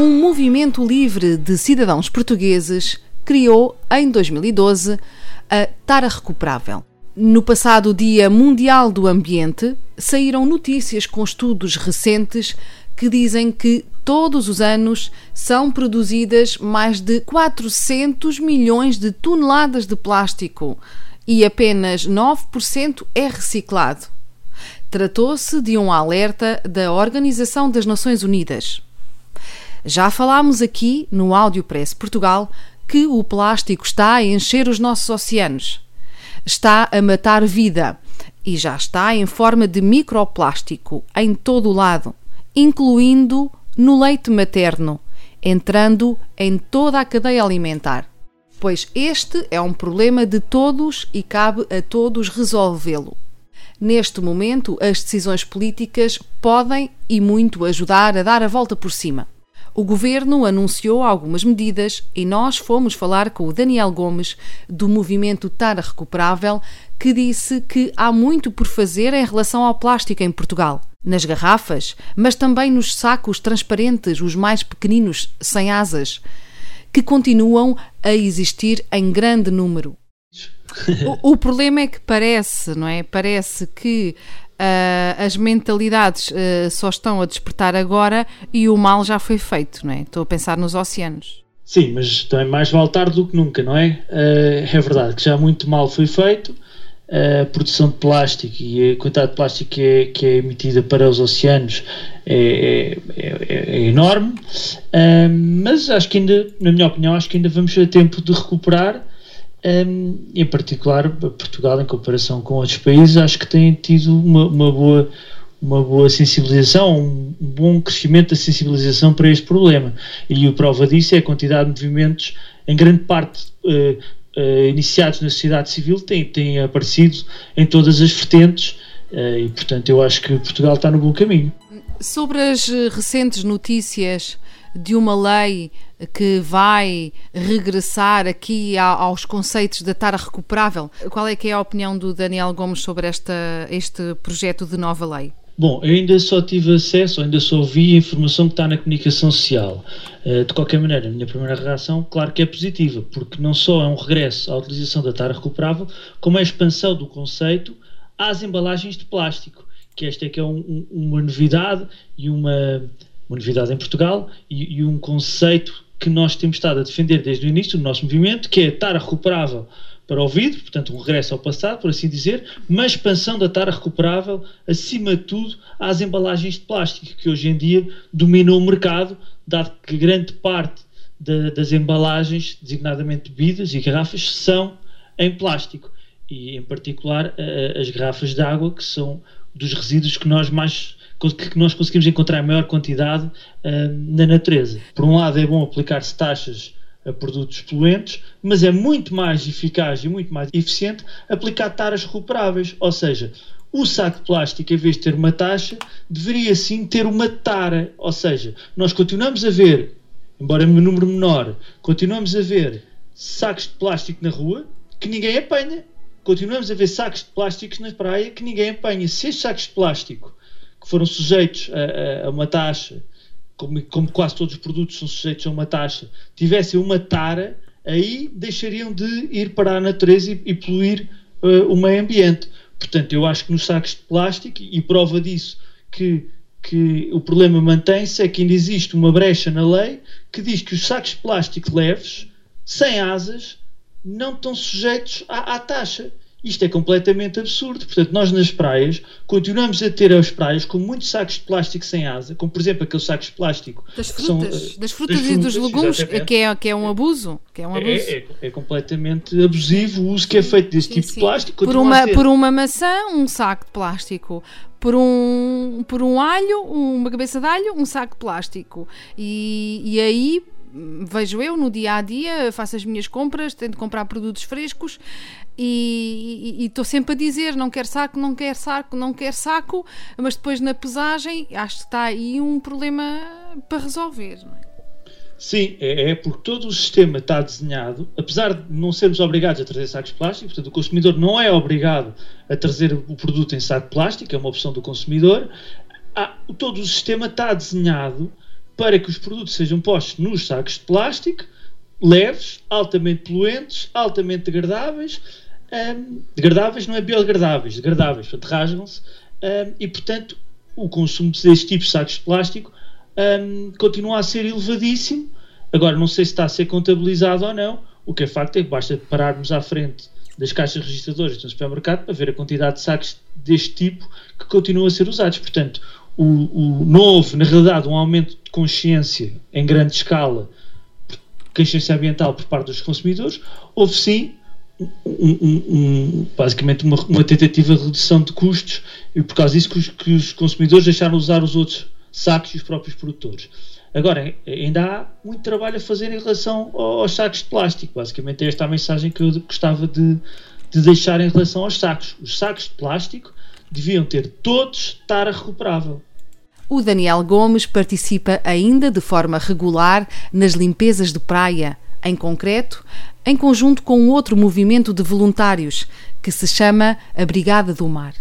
Um movimento livre de cidadãos portugueses criou, em 2012, a Tara Recuperável. No passado Dia Mundial do Ambiente, saíram notícias com estudos recentes que dizem que todos os anos são produzidas mais de 400 milhões de toneladas de plástico e apenas 9% é reciclado. Tratou-se de um alerta da Organização das Nações Unidas. Já falámos aqui no Áudio Press Portugal que o plástico está a encher os nossos oceanos. Está a matar vida e já está em forma de microplástico em todo o lado, incluindo no leite materno, entrando em toda a cadeia alimentar. Pois este é um problema de todos e cabe a todos resolvê-lo. Neste momento, as decisões políticas podem e muito ajudar a dar a volta por cima. O governo anunciou algumas medidas e nós fomos falar com o Daniel Gomes, do movimento Tara Recuperável, que disse que há muito por fazer em relação ao plástico em Portugal. Nas garrafas, mas também nos sacos transparentes, os mais pequeninos, sem asas, que continuam a existir em grande número. O, o, problema é que parece, não é? Parece que uh, as mentalidades uh, só estão a despertar agora e o mal já foi feito, não é? Estou a pensar nos oceanos. Sim, mas também mais vale tarde do que nunca, não é? Uh, é verdade que já muito mal foi feito. A produção de plástico e a quantidade de plástico que é, que é emitida para os oceanos é, é, é, é enorme, mas acho que ainda, na minha opinião, acho que ainda vamos ter tempo de recuperar um, em particular, Portugal, em comparação com outros países, acho que tem tido uma, uma boa, uma boa sensibilização, um bom crescimento da sensibilização para este problema. E a prova disso é a quantidade de movimentos, em grande parte uh, uh, iniciados na sociedade civil, têm, aparecido em todas as vertentes. Uh, e, portanto, eu acho que Portugal está no bom caminho. Sobre as recentes notícias de uma lei que vai regressar aqui aos conceitos da tara recuperável. Qual é que é a opinião do Daniel Gomes sobre esta, este projeto de nova lei? Bom, eu ainda só tive acesso, ainda só vi a informação que está na comunicação social. Eh, de qualquer maneira, a minha primeira reação, claro que é positiva, porque não só é um regresso à utilização da tara recuperável, como é a expansão do conceito às embalagens de plástico, que esta é que é um, uma novidade e uma, uma novidade em Portugal e, e, um conceito que nós temos estado a defender desde o início do nosso movimento, que é a tara recuperável para o vidro, portanto um regresso ao passado, por assim dizer, mas expansão da tara recuperável, acima de tudo, às embalagens de plástico, que hoje em dia dominam o mercado, dado que grande parte das embalagens, designadamente bebidas e garrafas, são em plástico. E, em particular, as garrafas de água, que são dos resíduos que nós mais que nós conseguimos encontrar em maior quantidade uh, na natureza. Por um lado, é bom aplicar-se taxas a produtos poluentes, mas é muito mais eficaz e muito mais eficiente aplicar taxas recuperáveis, ou seja, o saco de plástico, em vez de ter uma taxa, deveria sim ter uma tara, ou seja, nós continuamos a ver, embora em número menor, continuamos a ver sacos de plástico na rua que ninguém apanha. Continuamos a ver sacos de plásticos na praia que ninguém apanha. Se estes sacos de plástico que foram sujeitos a, a uma taxa, como, como, quase todos os produtos são sujeitos a uma taxa, tivessem uma tara, aí deixariam de ir para a natureza e, e poluir uh, o meio ambiente. Portanto, eu acho que nos sacos de plástico, e prova disso que, que o problema mantém-se, é que ainda existe uma brecha na lei que diz que os sacos de plástico leves, sem asas, não estão sujeitos à, à taxa. Isto é completamente absurdo. Portanto, nós nas praias continuamos a ter as praias com muitos sacos de plástico sem asa, como por exemplo aqueles sacos de plástico das frutas, são, das, frutas das frutas e dos legumes, que é, que é um abuso. Que é, um é, abuso. É, é, é, completamente abusivo o uso que é feito desse sim, tipo sim. de plástico. Por uma, por uma maçã, um saco de plástico. Por um, por um alho, uma cabeça de alho, um saco de plástico. E, e aí vejo eu no dia a dia, faço as minhas compras, tento comprar produtos frescos e estou sempre a dizer não quer saco, não quer saco, não quer saco, mas depois na pesagem acho que está aí um problema para resolver. É? Sim, é, é, porque todo o sistema está desenhado, apesar de não sermos obrigados a trazer sacos plásticos, portanto o consumidor não é obrigado a trazer o produto em saco plástico, é uma opção do consumidor, há, todo o sistema está desenhado para que os produtos sejam postos nos sacos de plástico, leves, altamente poluentes, altamente degradáveis, um, degradáveis não é biodegradáveis, degradáveis, portanto rasgam-se, um, e portanto o consumo deste tipo de sacos de plástico um, continua a ser elevadíssimo. Agora, não sei se está a ser contabilizado ou não. O que é facto é que basta pararmos à frente das caixas registradoras do supermercado para ver a quantidade de sacos deste tipo que continuam a ser usados. Portanto, o, o, houve, na realidade, um aumento de consciência em grande escala, consciência ambiental por parte dos consumidores, houve sim um, um, um, basicamente uma, uma, tentativa de redução de custos e por causa disso que os, que os consumidores deixaram de usar os outros sacos e os próprios produtores. Agora, ainda há muito trabalho a fazer em relação aos sacos de plástico. Basicamente, é esta a mensagem que eu gostava de, de deixar em relação aos sacos. Os sacos de plástico deviam ter todos tara recuperável. O Daniel Gomes participa ainda de forma regular nas limpezas de praia, em concreto, em conjunto com outro movimento de voluntários que se chama a Brigada do Mar.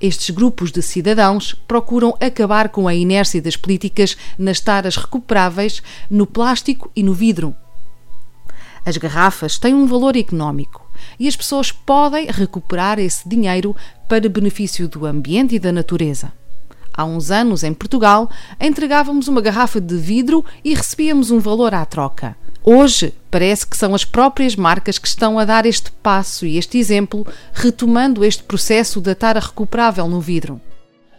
Estes grupos de cidadãos procuram acabar com a inércia das políticas nas taras recuperáveis no plástico e no vidro. As garrafas têm um valor económico e as pessoas podem recuperar esse dinheiro para benefício do ambiente e da natureza. Há uns anos, em Portugal, entregávamos uma garrafa de vidro e recebíamos um valor à troca. Hoje, parece que são as próprias marcas que estão a dar este passo e este exemplo, retomando este processo da tara recuperável no vidro.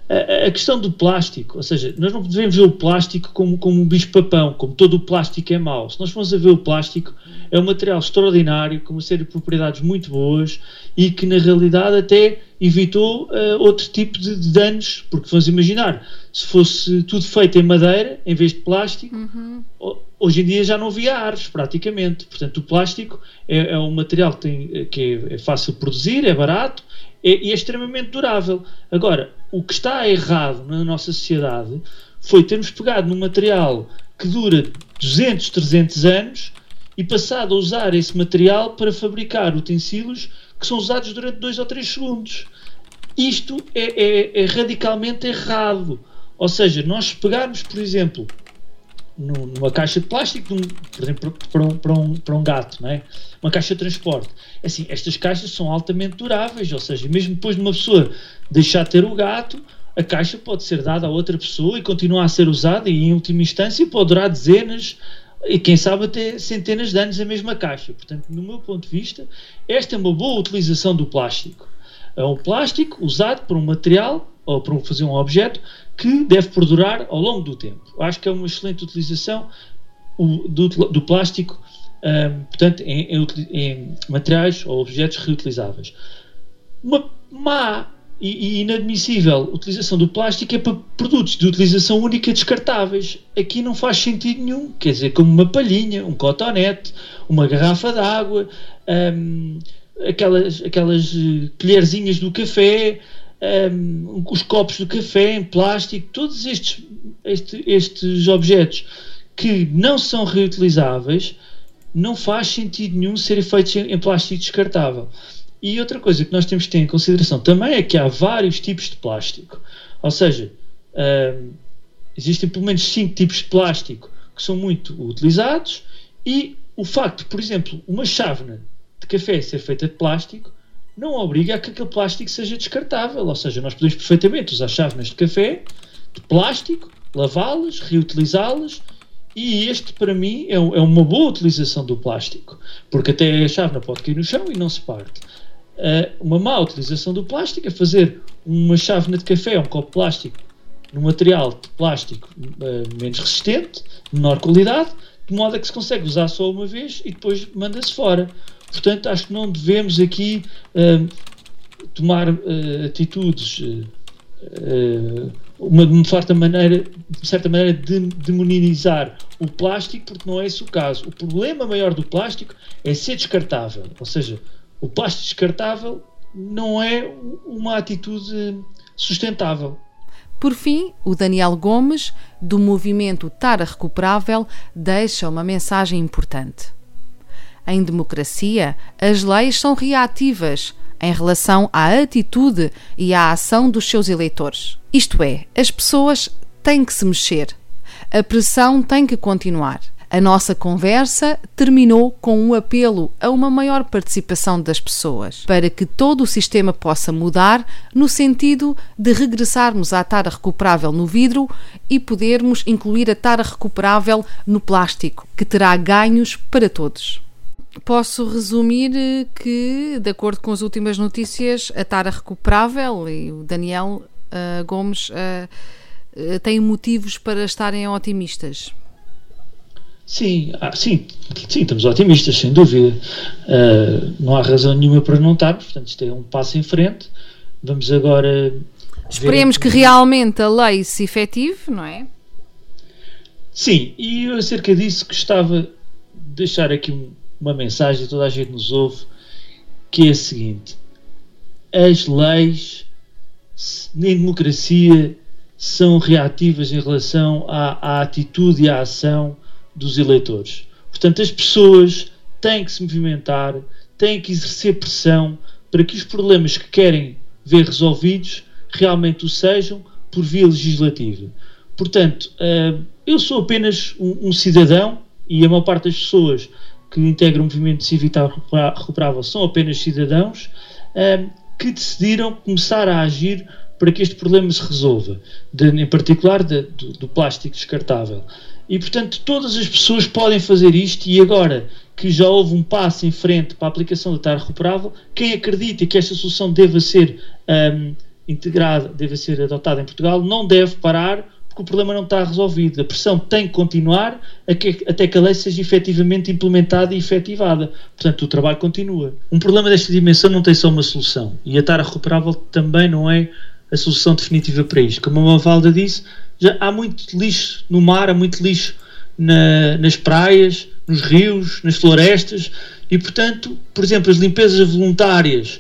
A, a questão do plástico, ou seja, nós não devemos ver o plástico como, como um bicho-papão, como todo o plástico é mau. Se nós formos a ver o plástico, é um material extraordinário, com uma série de propriedades muito boas e que, na realidade, até evitou uh, outro tipo de, de, danos, porque vamos imaginar, se fosse tudo feito em madeira, em vez de plástico, uhum. hoje em dia já não havia árvores, praticamente. Portanto, o plástico é, é um material que, tem, que é, é, fácil de produzir, é barato é, e é extremamente durável. Agora, o que está errado na nossa sociedade foi termos pegado num material que dura 200, 300 anos e passado a usar esse material para fabricar utensílios que são usados durante 2 ou 3 segundos. Isto é, é, é, radicalmente errado. Ou seja, nós pegarmos, por exemplo, numa caixa de plástico, por exemplo, para um, para um, para um gato, não é? uma caixa de transporte. Assim, estas caixas são altamente duráveis, ou seja, mesmo depois de uma pessoa deixar de ter o gato, a caixa pode ser dada a outra pessoa e continuar a ser usada e, em última instância, pode durar dezenas e, quem sabe, até centenas de anos a mesma caixa. Portanto, no meu ponto de vista, esta é uma boa utilização do plástico. É um plástico usado por um material ou para fazer um objeto que deve perdurar ao longo do tempo. Acho que é uma excelente utilização do, do plástico, um, portanto, em, em, em, materiais ou objetos reutilizáveis. Uma má e, e inadmissível utilização do plástico é para produtos de utilização única descartáveis. Aqui não faz sentido nenhum. Quer dizer, como uma palhinha, um cotonete, uma garrafa de. Um, aquelas, aquelas eh, colherzinhas do café, um, os copos do café em plástico, todos estes, este, estes objetos que não são reutilizáveis, não faz sentido nenhum serem feitos em, em plástico descartável. E outra coisa que nós temos que ter em consideração também é que há vários tipos de plástico. Ou seja, um, existem pelo menos cinco tipos de plástico que são muito utilizados e o facto, por exemplo, uma chávena de café ser feita de plástico não obriga a que aquele plástico seja descartável. Ou seja, nós podemos perfeitamente usar chávenas de café de plástico, lavá-las, reutilizá-las e este, para mim, é, é, uma boa utilização do plástico, porque até a chávena pode cair no chão e não se parte. Uh, uma má utilização do plástico é fazer uma chávena de café, um copo de plástico, num material de plástico uh, menos resistente, menor qualidade, de modo a que se consegue usar só uma vez e depois manda-se fora. Portanto, acho que não devemos aqui uh, tomar uh, atitudes uh, uma, uma certa maneira, de certa maneira de demonizar o plástico, porque não é esse o caso. O problema maior do plástico é ser descartável, ou seja, o plástico descartável não é uma atitude sustentável. Por fim, o Daniel Gomes, do movimento Tara Recuperável, deixa uma mensagem importante. Em democracia, as leis são reativas em relação à atitude e à ação dos seus eleitores. Isto é, as pessoas têm que se mexer. A pressão tem que continuar. A nossa conversa terminou com um apelo a uma maior participação das pessoas, para que todo o sistema possa mudar no sentido de regressarmos à tara recuperável no vidro e podermos incluir a tara recuperável no plástico, que terá ganhos para todos. Posso resumir que, de acordo com as últimas notícias, a tara recuperável e o Daniel uh, Gomes uh, têm motivos para estarem otimistas. Sim, ah, sim, sim, estamos otimistas, sem dúvida. Uh, não há razão nenhuma para não estarmos, portanto, isto é um passo em frente. Vamos agora. Esperemos ver... que realmente a lei se efetive, não é? Sim, e eu acerca disso gostava de deixar aqui um, uma mensagem, toda a gente nos ouve, que é a seguinte: as leis em democracia são reativas em relação à, à atitude e à ação dos eleitores. Portanto, as pessoas têm que se movimentar, têm que exercer pressão para que os problemas que querem ver resolvidos realmente o sejam por via legislativa. Portanto, eh, eu sou apenas um, cidadão e a maior parte das pessoas que integram o movimento cívico recuperável são apenas cidadãos eh, que decidiram começar a agir para que este problema se resolva, de, em particular de, do, do plástico descartável. E portanto, todas as pessoas podem fazer isto, e agora que já houve um passo em frente para a aplicação da TAR recuperável, quem acredita que esta solução deva ser um, integrada, deve ser adotada em Portugal, não deve parar, porque o problema não está resolvido. A pressão tem que continuar até que a lei seja efetivamente implementada e efetivada. Portanto, o trabalho continua. Um problema desta dimensão não tem só uma solução, e a TAR recuperável também não é a solução definitiva para isto. Como a Mavalda disse, já há muito lixo no mar, há muito lixo na, nas praias, nos rios, nas florestas e, portanto, por exemplo, as limpezas voluntárias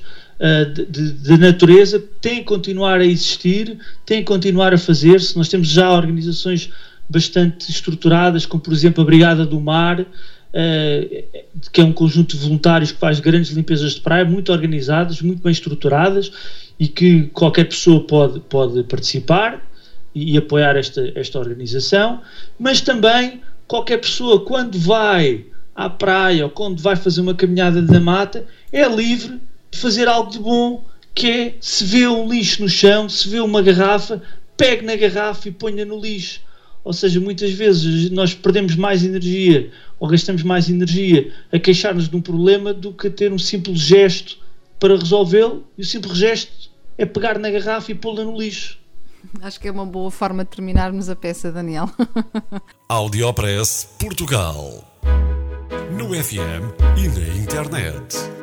de, de, de, natureza têm que continuar a existir, têm que continuar a fazer-se. Nós temos já organizações bastante estruturadas, como por exemplo a Brigada do Mar, uh, que é um conjunto de voluntários que faz grandes limpezas de praia, muito organizadas, muito bem estruturadas e que qualquer pessoa pode, pode participar e, e apoiar esta, esta organização, mas também qualquer pessoa, quando vai à praia ou quando vai fazer uma caminhada da mata, é livre fazer algo de bom, que é se vê um lixo no chão, se vê uma garrafa, pegue na garrafa e ponha no lixo. Ou seja, muitas vezes nós perdemos mais energia ou gastamos mais energia a queixar-nos de um problema do que a ter um simples gesto para resolvê-lo. E o simples gesto é pegar na garrafa e pô-la no lixo. Acho que é uma boa forma de terminarmos a peça, Daniel. Audiopress Portugal. No FM e na internet.